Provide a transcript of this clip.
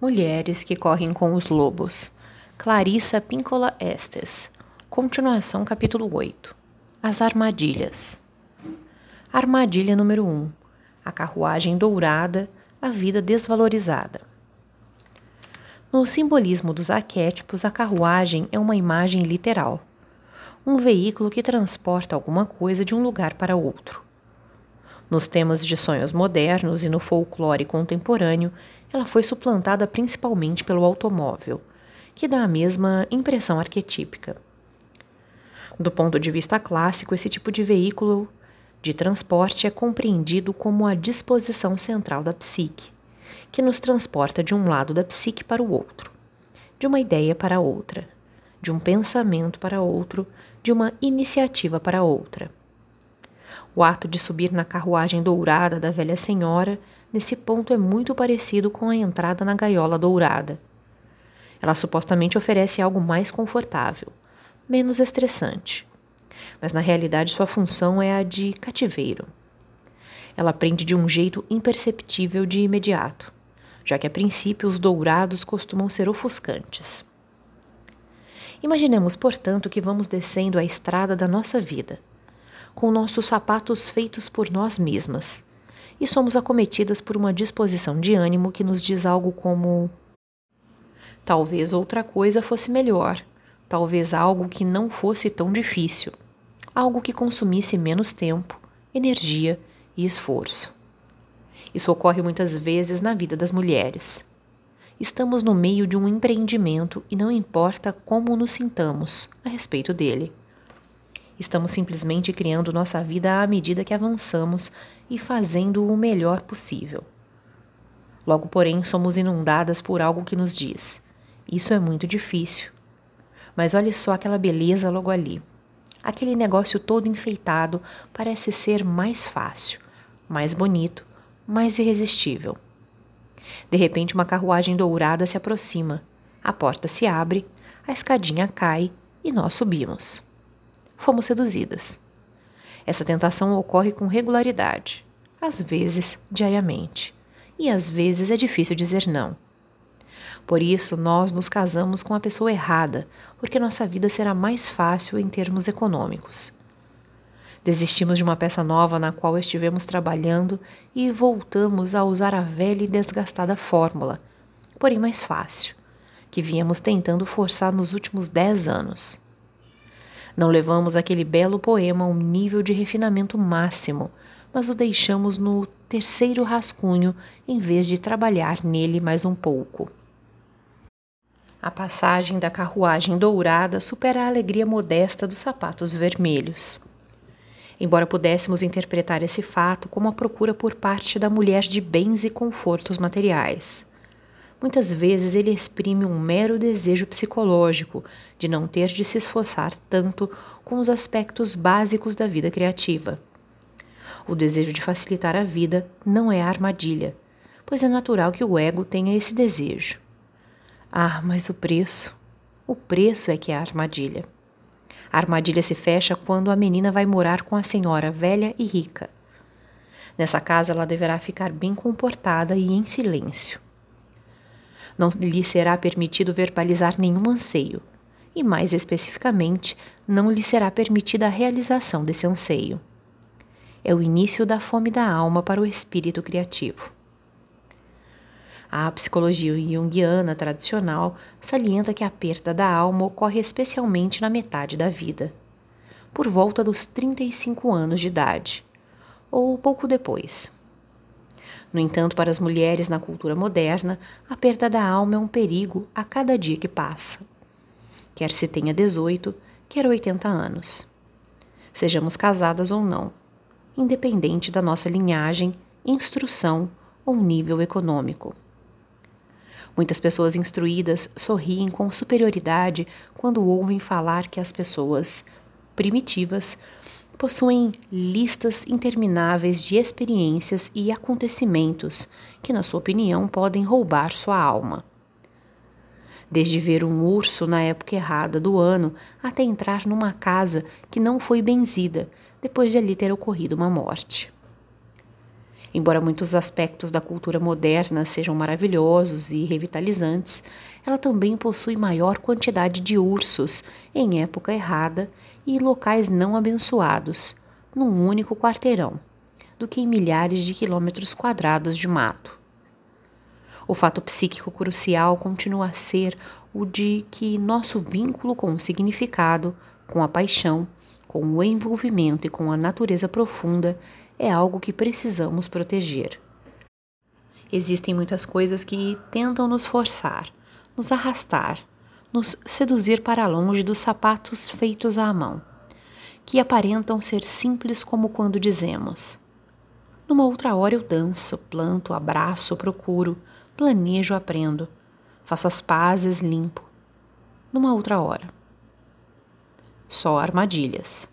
Mulheres que correm com os lobos. Clarissa Píncola Estes. Continuação, capítulo 8. As armadilhas. Armadilha número 1. A carruagem dourada, a vida desvalorizada. No simbolismo dos arquétipos, a carruagem é uma imagem literal. Um veículo que transporta alguma coisa de um lugar para outro. Nos temas de sonhos modernos e no folclore contemporâneo, ela foi suplantada principalmente pelo automóvel, que dá a mesma impressão arquetípica. Do ponto de vista clássico, esse tipo de veículo de transporte é compreendido como a disposição central da psique, que nos transporta de um lado da psique para o outro, de uma ideia para outra, de um pensamento para outro, de uma iniciativa para outra. O ato de subir na carruagem dourada da velha senhora, nesse ponto, é muito parecido com a entrada na gaiola dourada. Ela supostamente oferece algo mais confortável, menos estressante. Mas na realidade sua função é a de cativeiro. Ela prende de um jeito imperceptível de imediato, já que a princípio os dourados costumam ser ofuscantes. Imaginemos, portanto, que vamos descendo a estrada da nossa vida com nossos sapatos feitos por nós mesmas, e somos acometidas por uma disposição de ânimo que nos diz algo como: talvez outra coisa fosse melhor, talvez algo que não fosse tão difícil, algo que consumisse menos tempo, energia e esforço. Isso ocorre muitas vezes na vida das mulheres. Estamos no meio de um empreendimento e não importa como nos sintamos a respeito dele. Estamos simplesmente criando nossa vida à medida que avançamos e fazendo o melhor possível. Logo, porém, somos inundadas por algo que nos diz: Isso é muito difícil. Mas olhe só aquela beleza logo ali. Aquele negócio todo enfeitado parece ser mais fácil, mais bonito, mais irresistível. De repente, uma carruagem dourada se aproxima, a porta se abre, a escadinha cai e nós subimos fomos seduzidas. Essa tentação ocorre com regularidade, às vezes diariamente, e às vezes é difícil dizer não. Por isso, nós nos casamos com a pessoa errada, porque nossa vida será mais fácil em termos econômicos. Desistimos de uma peça nova na qual estivemos trabalhando e voltamos a usar a velha e desgastada fórmula, porém mais fácil, que viemos tentando forçar nos últimos dez anos. Não levamos aquele belo poema a um nível de refinamento máximo, mas o deixamos no terceiro rascunho em vez de trabalhar nele mais um pouco. A passagem da carruagem dourada supera a alegria modesta dos sapatos vermelhos. Embora pudéssemos interpretar esse fato como a procura por parte da mulher de bens e confortos materiais. Muitas vezes ele exprime um mero desejo psicológico de não ter de se esforçar tanto com os aspectos básicos da vida criativa. O desejo de facilitar a vida não é armadilha, pois é natural que o ego tenha esse desejo. Ah, mas o preço? O preço é que é a armadilha. A armadilha se fecha quando a menina vai morar com a senhora velha e rica. Nessa casa ela deverá ficar bem comportada e em silêncio. Não lhe será permitido verbalizar nenhum anseio, e mais especificamente, não lhe será permitida a realização desse anseio. É o início da fome da alma para o espírito criativo. A psicologia junguiana tradicional salienta que a perda da alma ocorre especialmente na metade da vida, por volta dos 35 anos de idade, ou pouco depois. No entanto, para as mulheres na cultura moderna, a perda da alma é um perigo a cada dia que passa. Quer se tenha 18, quer 80 anos. Sejamos casadas ou não, independente da nossa linhagem, instrução ou nível econômico. Muitas pessoas instruídas sorriem com superioridade quando ouvem falar que as pessoas primitivas possuem listas intermináveis de experiências e acontecimentos que, na sua opinião, podem roubar sua alma. Desde ver um urso na época errada do ano até entrar numa casa que não foi benzida depois de ali ter ocorrido uma morte. Embora muitos aspectos da cultura moderna sejam maravilhosos e revitalizantes, ela também possui maior quantidade de ursos em época errada e locais não abençoados, num único quarteirão, do que em milhares de quilômetros quadrados de mato. O fato psíquico crucial continua a ser o de que nosso vínculo com o significado, com a paixão, com o envolvimento e com a natureza profunda é algo que precisamos proteger. Existem muitas coisas que tentam nos forçar, nos arrastar, nos seduzir para longe dos sapatos feitos à mão, que aparentam ser simples como quando dizemos: Numa outra hora eu danço, planto, abraço, procuro, planejo, aprendo, faço as pazes, limpo. Numa outra hora. Só armadilhas.